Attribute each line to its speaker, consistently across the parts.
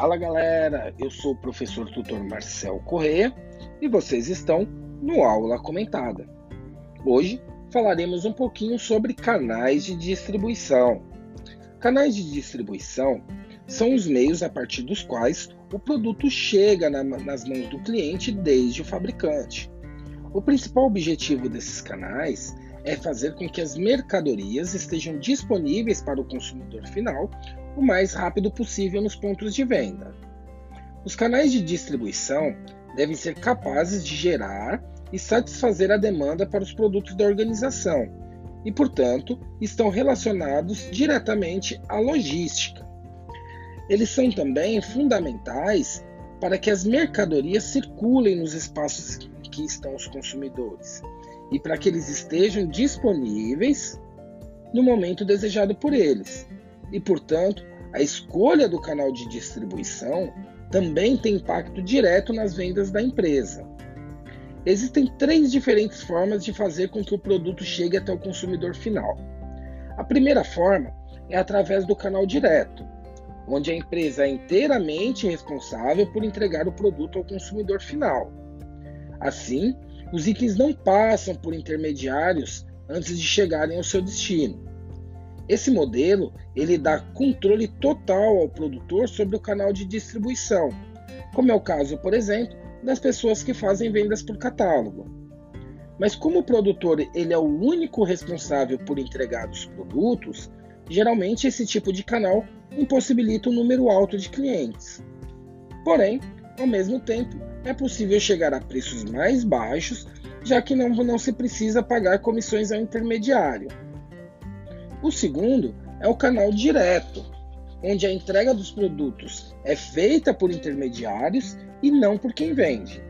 Speaker 1: Fala galera, eu sou o professor tutor Marcel Correia e vocês estão no Aula Comentada. Hoje falaremos um pouquinho sobre canais de distribuição. Canais de distribuição são os meios a partir dos quais o produto chega na, nas mãos do cliente desde o fabricante. O principal objetivo desses canais é fazer com que as mercadorias estejam disponíveis para o consumidor final o mais rápido possível nos pontos de venda. Os canais de distribuição devem ser capazes de gerar e satisfazer a demanda para os produtos da organização e, portanto, estão relacionados diretamente à logística. Eles são também fundamentais para que as mercadorias circulem nos espaços em que estão os consumidores e para que eles estejam disponíveis no momento desejado por eles, e, portanto, a escolha do canal de distribuição também tem impacto direto nas vendas da empresa. Existem três diferentes formas de fazer com que o produto chegue até o consumidor final. A primeira forma é através do canal direto, onde a empresa é inteiramente responsável por entregar o produto ao consumidor final. Assim, os itens não passam por intermediários antes de chegarem ao seu destino. Esse modelo ele dá controle total ao produtor sobre o canal de distribuição, como é o caso, por exemplo, das pessoas que fazem vendas por catálogo. Mas como o produtor ele é o único responsável por entregar os produtos, geralmente esse tipo de canal impossibilita um número alto de clientes. Porém, ao mesmo tempo, é possível chegar a preços mais baixos, já que não, não se precisa pagar comissões ao intermediário. O segundo é o canal direto, onde a entrega dos produtos é feita por intermediários e não por quem vende.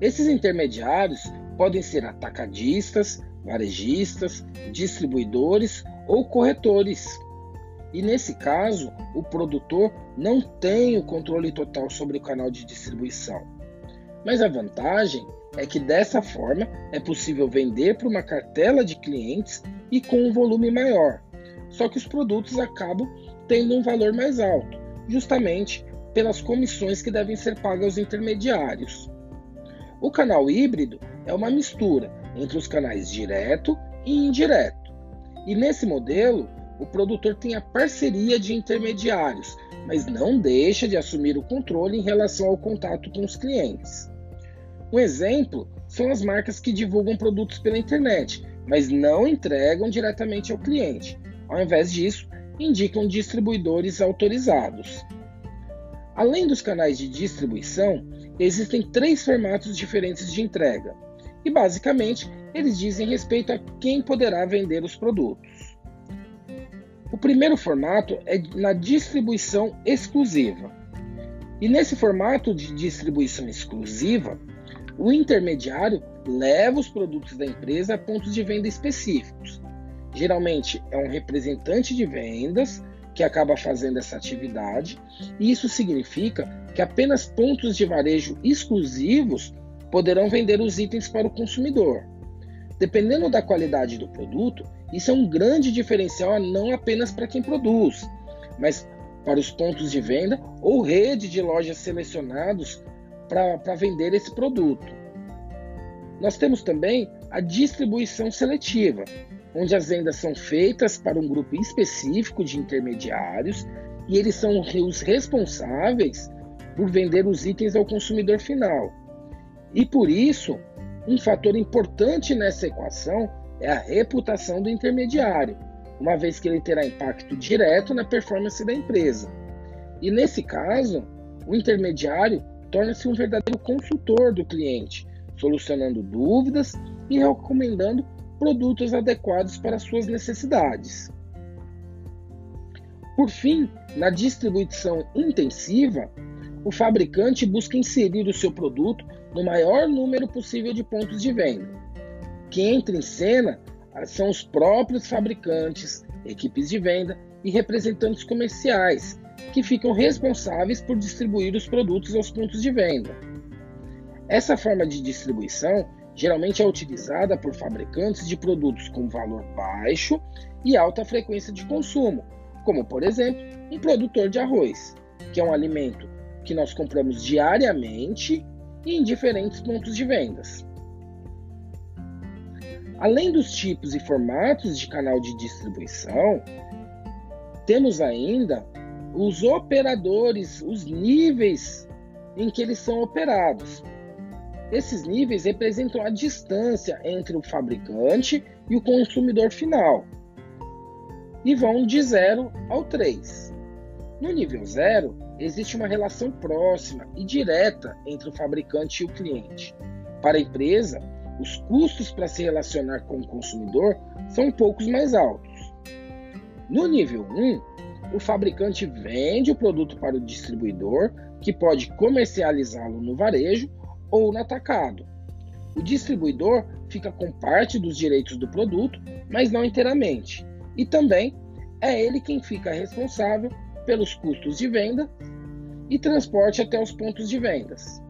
Speaker 1: Esses intermediários podem ser atacadistas, varejistas, distribuidores ou corretores. E nesse caso, o produtor não tem o controle total sobre o canal de distribuição. Mas a vantagem é que dessa forma é possível vender para uma cartela de clientes e com um volume maior. Só que os produtos acabam tendo um valor mais alto, justamente pelas comissões que devem ser pagas aos intermediários. O canal híbrido é uma mistura entre os canais direto e indireto. E nesse modelo, o produtor tem a parceria de intermediários, mas não deixa de assumir o controle em relação ao contato com os clientes. Um exemplo são as marcas que divulgam produtos pela internet, mas não entregam diretamente ao cliente. Ao invés disso, indicam distribuidores autorizados. Além dos canais de distribuição, existem três formatos diferentes de entrega, e basicamente eles dizem respeito a quem poderá vender os produtos. O primeiro formato é na distribuição exclusiva. E nesse formato de distribuição exclusiva, o intermediário leva os produtos da empresa a pontos de venda específicos. Geralmente é um representante de vendas que acaba fazendo essa atividade, e isso significa que apenas pontos de varejo exclusivos poderão vender os itens para o consumidor. Dependendo da qualidade do produto, isso é um grande diferencial não apenas para quem produz, mas para os pontos de venda ou rede de lojas selecionados para vender esse produto. Nós temos também a distribuição seletiva, onde as vendas são feitas para um grupo específico de intermediários e eles são os responsáveis por vender os itens ao consumidor final. E por isso, um fator importante nessa equação é a reputação do intermediário, uma vez que ele terá impacto direto na performance da empresa. E nesse caso, o intermediário torna-se um verdadeiro consultor do cliente, solucionando dúvidas e recomendando produtos adequados para suas necessidades. Por fim, na distribuição intensiva, o fabricante busca inserir o seu produto no maior número possível de pontos de venda. Quem entra em cena são os próprios fabricantes, equipes de venda e representantes comerciais, que ficam responsáveis por distribuir os produtos aos pontos de venda. Essa forma de distribuição geralmente é utilizada por fabricantes de produtos com valor baixo e alta frequência de consumo, como por exemplo um produtor de arroz, que é um alimento que nós compramos diariamente e em diferentes pontos de vendas. Além dos tipos e formatos de canal de distribuição, temos ainda os operadores, os níveis em que eles são operados. Esses níveis representam a distância entre o fabricante e o consumidor final e vão de 0 ao 3. No nível 0, existe uma relação próxima e direta entre o fabricante e o cliente. Para a empresa, os custos para se relacionar com o consumidor são um pouco mais altos. No nível 1, o fabricante vende o produto para o distribuidor, que pode comercializá-lo no varejo ou no atacado. O distribuidor fica com parte dos direitos do produto, mas não inteiramente. E também é ele quem fica responsável pelos custos de venda e transporte até os pontos de vendas.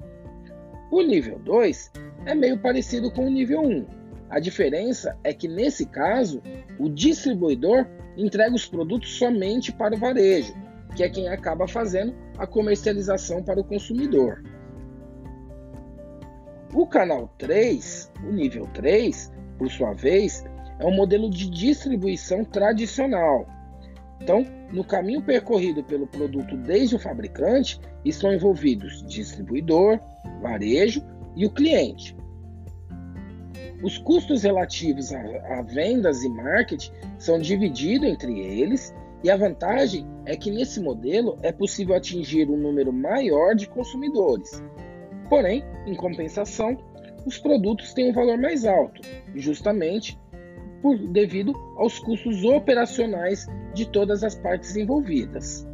Speaker 1: O nível 2 é meio parecido com o nível 1. A diferença é que nesse caso, o distribuidor entrega os produtos somente para o varejo, que é quem acaba fazendo a comercialização para o consumidor. O canal 3, o nível 3, por sua vez, é um modelo de distribuição tradicional. Então, no caminho percorrido pelo produto desde o fabricante, estão envolvidos distribuidor, varejo e o cliente. Os custos relativos a, a vendas e marketing são divididos entre eles, e a vantagem é que nesse modelo é possível atingir um número maior de consumidores. Porém, em compensação, os produtos têm um valor mais alto, justamente por, devido aos custos operacionais de todas as partes envolvidas.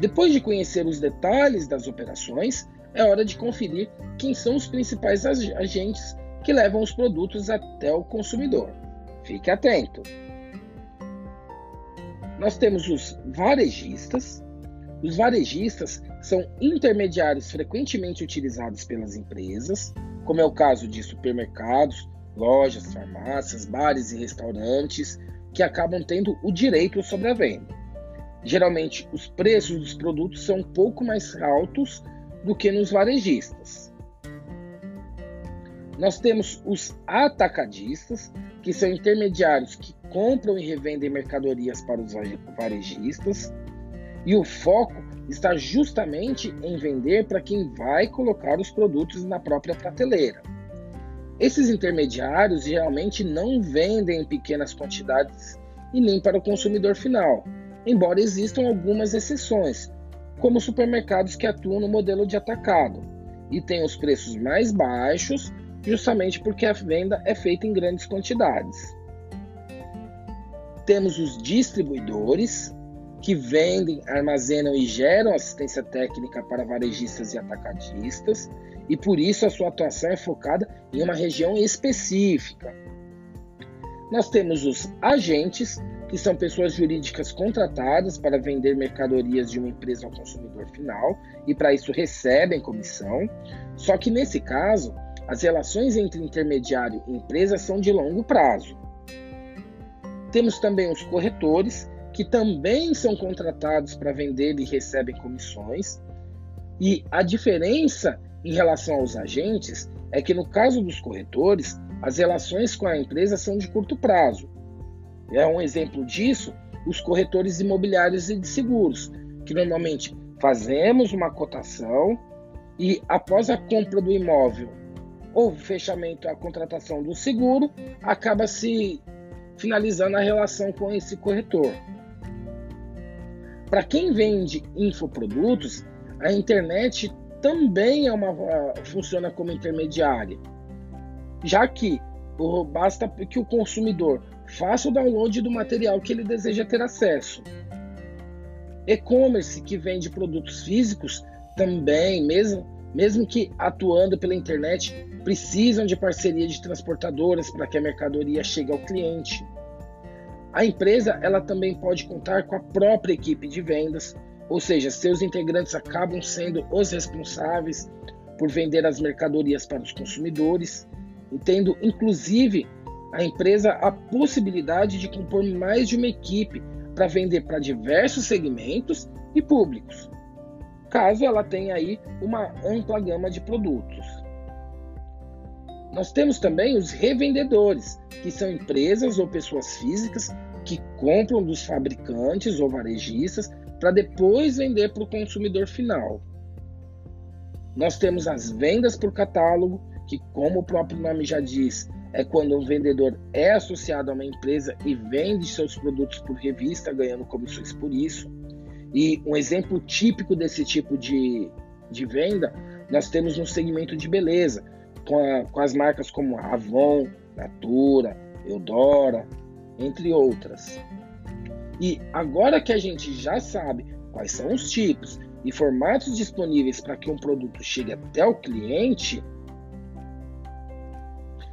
Speaker 1: Depois de conhecer os detalhes das operações, é hora de conferir quem são os principais agentes que levam os produtos até o consumidor. Fique atento! Nós temos os varejistas. Os varejistas são intermediários frequentemente utilizados pelas empresas, como é o caso de supermercados, lojas, farmácias, bares e restaurantes que acabam tendo o direito sobre a venda. Geralmente, os preços dos produtos são um pouco mais altos do que nos varejistas. Nós temos os atacadistas, que são intermediários que compram e revendem mercadorias para os varejistas, e o foco está justamente em vender para quem vai colocar os produtos na própria prateleira. Esses intermediários geralmente não vendem em pequenas quantidades e nem para o consumidor final, embora existam algumas exceções, como supermercados que atuam no modelo de atacado e têm os preços mais baixos, justamente porque a venda é feita em grandes quantidades. Temos os distribuidores, que vendem, armazenam e geram assistência técnica para varejistas e atacadistas, e por isso a sua atuação é focada em uma região específica. Nós temos os agentes, que são pessoas jurídicas contratadas para vender mercadorias de uma empresa ao consumidor final e para isso recebem comissão. Só que nesse caso, as relações entre intermediário e empresa são de longo prazo. Temos também os corretores, que também são contratados para vender e recebem comissões. E a diferença em relação aos agentes é que, no caso dos corretores, as relações com a empresa são de curto prazo. É um exemplo disso os corretores imobiliários e de seguros, que normalmente fazemos uma cotação e, após a compra do imóvel ou fechamento, a contratação do seguro, acaba se finalizando a relação com esse corretor. Para quem vende infoprodutos, a internet também é uma, funciona como intermediária, já que basta que o consumidor faça o download do material que ele deseja ter acesso. E-commerce que vende produtos físicos também, mesmo, mesmo que atuando pela internet, precisam de parceria de transportadoras para que a mercadoria chegue ao cliente. A empresa ela também pode contar com a própria equipe de vendas, ou seja, seus integrantes acabam sendo os responsáveis por vender as mercadorias para os consumidores, tendo inclusive a empresa a possibilidade de compor mais de uma equipe para vender para diversos segmentos e públicos, caso ela tenha aí uma ampla gama de produtos. Nós temos também os revendedores, que são empresas ou pessoas físicas que compram dos fabricantes ou varejistas para depois vender para o consumidor final. Nós temos as vendas por catálogo, que, como o próprio nome já diz, é quando um vendedor é associado a uma empresa e vende seus produtos por revista, ganhando comissões por isso. E um exemplo típico desse tipo de, de venda nós temos no segmento de beleza, com, a, com as marcas como Avon, Natura, Eudora, entre outras. E agora que a gente já sabe quais são os tipos e formatos disponíveis para que um produto chegue até o cliente,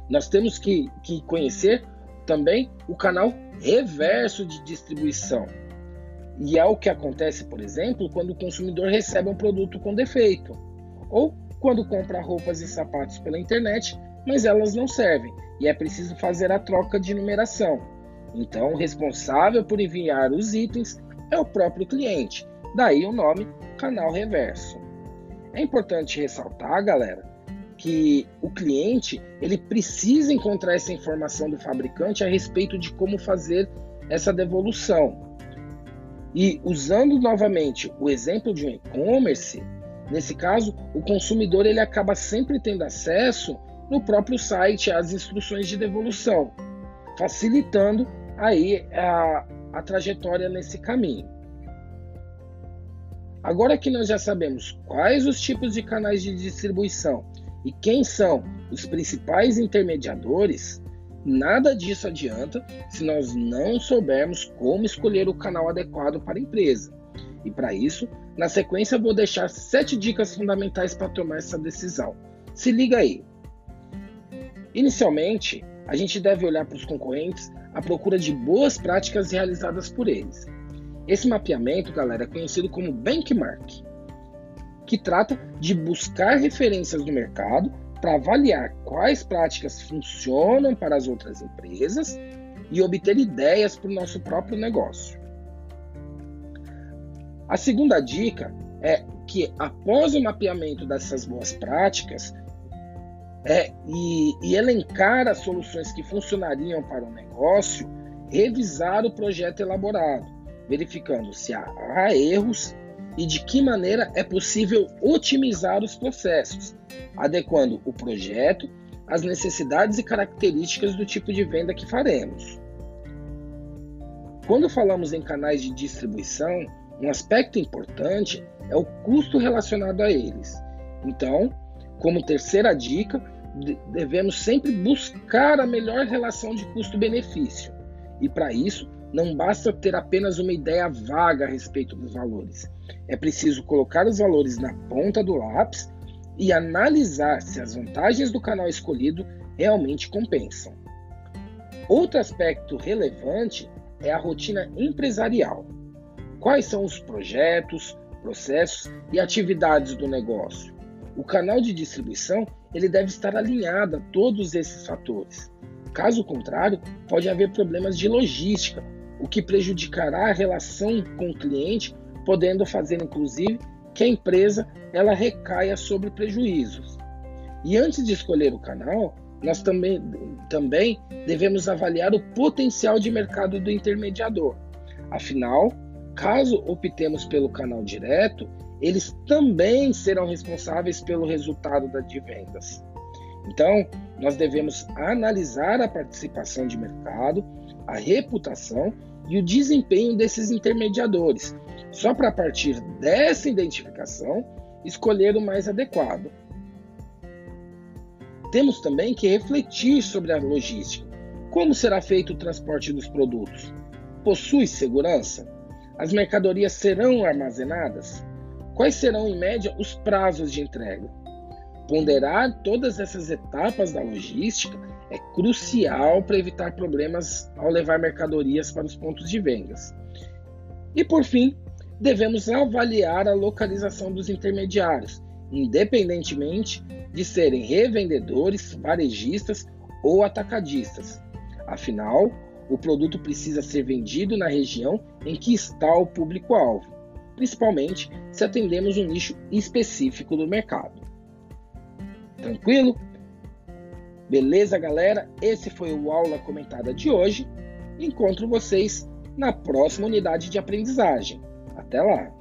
Speaker 1: nós temos que, que conhecer também o canal reverso de distribuição. E é o que acontece, por exemplo, quando o consumidor recebe um produto com defeito, ou quando compra roupas e sapatos pela internet, mas elas não servem e é preciso fazer a troca de numeração. Então, o responsável por enviar os itens é o próprio cliente, daí o nome canal reverso. É importante ressaltar, galera, que o cliente ele precisa encontrar essa informação do fabricante a respeito de como fazer essa devolução. E usando novamente o exemplo de um e-commerce, nesse caso, o consumidor ele acaba sempre tendo acesso no próprio site às instruções de devolução, facilitando aí a, a trajetória nesse caminho. Agora que nós já sabemos quais os tipos de canais de distribuição e quem são os principais intermediadores, nada disso adianta se nós não soubermos como escolher o canal adequado para a empresa. E para isso, na sequência, vou deixar sete dicas fundamentais para tomar essa decisão. Se liga aí. Inicialmente, a gente deve olhar para os concorrentes à procura de boas práticas realizadas por eles. Esse mapeamento, galera, é conhecido como benchmark, que trata de buscar referências no mercado para avaliar quais práticas funcionam para as outras empresas e obter ideias para o nosso próprio negócio. A segunda dica é que após o mapeamento dessas boas práticas, é, e, e elencar as soluções que funcionariam para o negócio, revisar o projeto elaborado, verificando se há, há erros e de que maneira é possível otimizar os processos, adequando o projeto às necessidades e características do tipo de venda que faremos. Quando falamos em canais de distribuição, um aspecto importante é o custo relacionado a eles. Então, como terceira dica, devemos sempre buscar a melhor relação de custo-benefício. E para isso, não basta ter apenas uma ideia vaga a respeito dos valores. É preciso colocar os valores na ponta do lápis e analisar se as vantagens do canal escolhido realmente compensam. Outro aspecto relevante é a rotina empresarial. Quais são os projetos, processos e atividades do negócio? O canal de distribuição ele deve estar alinhado a todos esses fatores. Caso contrário, pode haver problemas de logística, o que prejudicará a relação com o cliente, podendo fazer inclusive que a empresa ela recaia sobre prejuízos. E antes de escolher o canal, nós também, também devemos avaliar o potencial de mercado do intermediador. Afinal, caso optemos pelo canal direto, eles também serão responsáveis pelo resultado de vendas. Então, nós devemos analisar a participação de mercado, a reputação e o desempenho desses intermediadores, só para partir dessa identificação escolher o mais adequado. Temos também que refletir sobre a logística. Como será feito o transporte dos produtos? Possui segurança? As mercadorias serão armazenadas? Quais serão, em média, os prazos de entrega? Ponderar todas essas etapas da logística é crucial para evitar problemas ao levar mercadorias para os pontos de vendas. E por fim, devemos avaliar a localização dos intermediários, independentemente de serem revendedores, varejistas ou atacadistas. Afinal, o produto precisa ser vendido na região em que está o público-alvo, principalmente se atendemos um nicho específico do mercado. Tranquilo? Beleza, galera? Esse foi o aula comentada de hoje. Encontro vocês na próxima unidade de aprendizagem. Até lá!